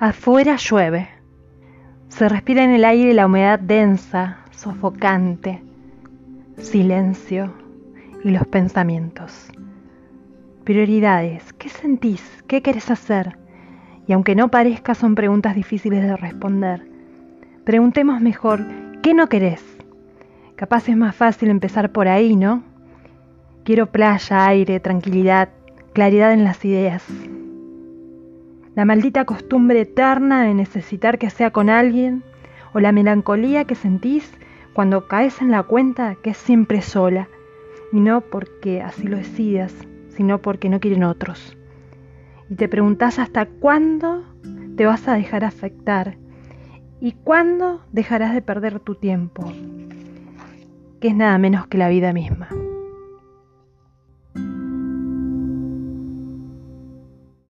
Afuera llueve. Se respira en el aire la humedad densa, sofocante, silencio y los pensamientos. Prioridades, ¿qué sentís? ¿Qué querés hacer? Y aunque no parezca, son preguntas difíciles de responder. Preguntemos mejor, ¿qué no querés? Capaz es más fácil empezar por ahí, ¿no? Quiero playa, aire, tranquilidad, claridad en las ideas. La maldita costumbre eterna de necesitar que sea con alguien o la melancolía que sentís cuando caes en la cuenta que es siempre sola y no porque así lo decidas, sino porque no quieren otros. Y te preguntás hasta cuándo te vas a dejar afectar y cuándo dejarás de perder tu tiempo, que es nada menos que la vida misma.